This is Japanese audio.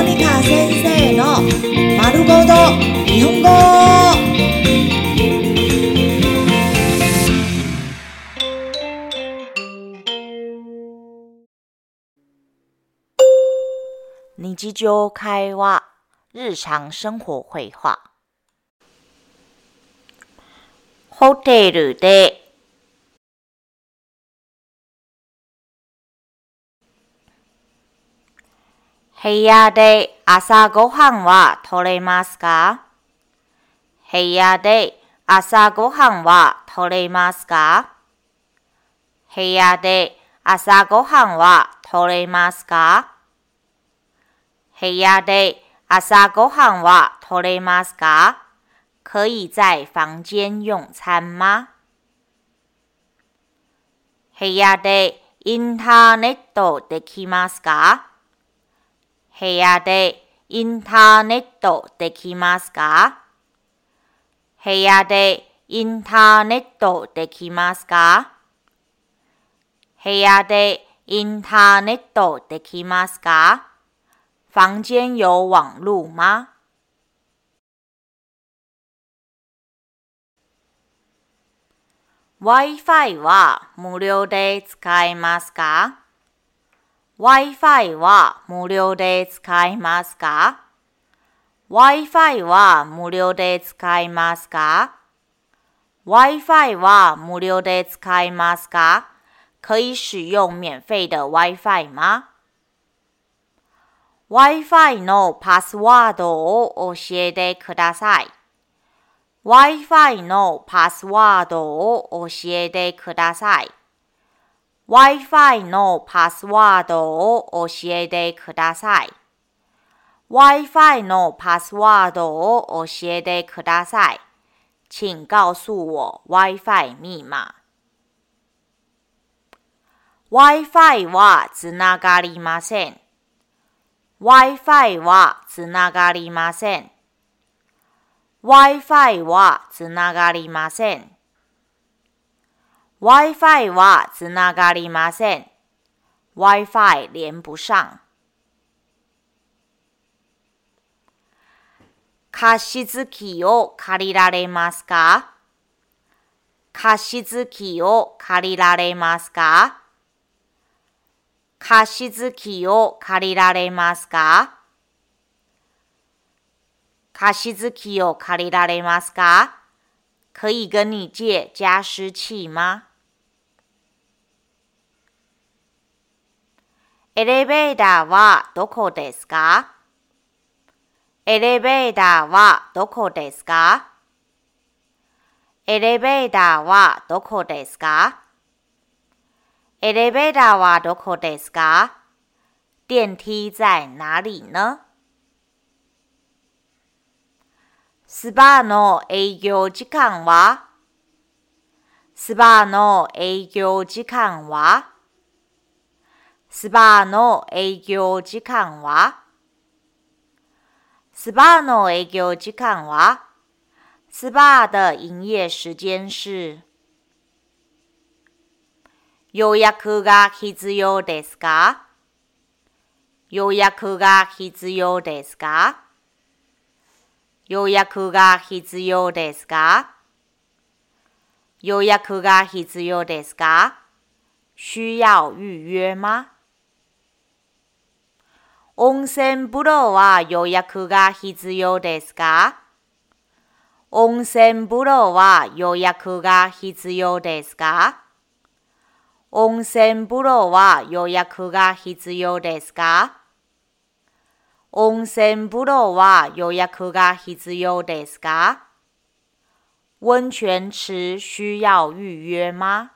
モニカ先生の丸ごと日本語。日常会話、日常生活会話。ホテルで部屋で朝ごはんは取れますか部屋で朝ごはんは取れますか部屋で朝ごはんは取れますか部屋で朝ごはんは取れますか可以在房間用餐吗？部屋でインターネットできますか部屋でインターネットできますか部屋でインターネットできますか部屋でインターネットできますか房間有網路嗎 ?Wi-Fi は無料で使えますか ?Wi-Fi は無料で使えますか ?Wi-Fi は無料で使えますか ?Wi-Fi は無料で使えますか？可以使用免費的 Wi-Fi 嗎 ?Wi-Fi のパスワードを教えてください。Wi-Fi のパスワードを教えてください。Wi-Fi のパスワードを教えてください。Wi-Fi のパスワードを教えてください。請告訴我 Wi-Fi 密碼。Wi-Fi はつながりません。Wi-Fi はつながりません。Wi-Fi はつながりません。Wi-Fi はつながりません。Wi-Fi 連不上。貸し機を借りられますか？貸し機を借りられますか？貸し機を借りられますか？貸し機を借りられますか？可以跟你借加湿器吗？エレベーターはどこですか？エレベーターはどこですか？エレベーターはどこですか？エレベーターはどこですか？電梯在哪里呢？スパの営業時間は？スパの営業時間は？スパの営業時間は？スパの営業時間は？スパ的营业时間是？予約が必要ですか？予約が必要ですか？予約が必要ですか？予約が必要ですか？需要預約嗎温泉風呂は予約が必要ですか？温泉風呂は予約が必要ですか？温泉風呂は予約が必要ですか？温泉風呂は予約が必要ですか？温泉池需要預約嗎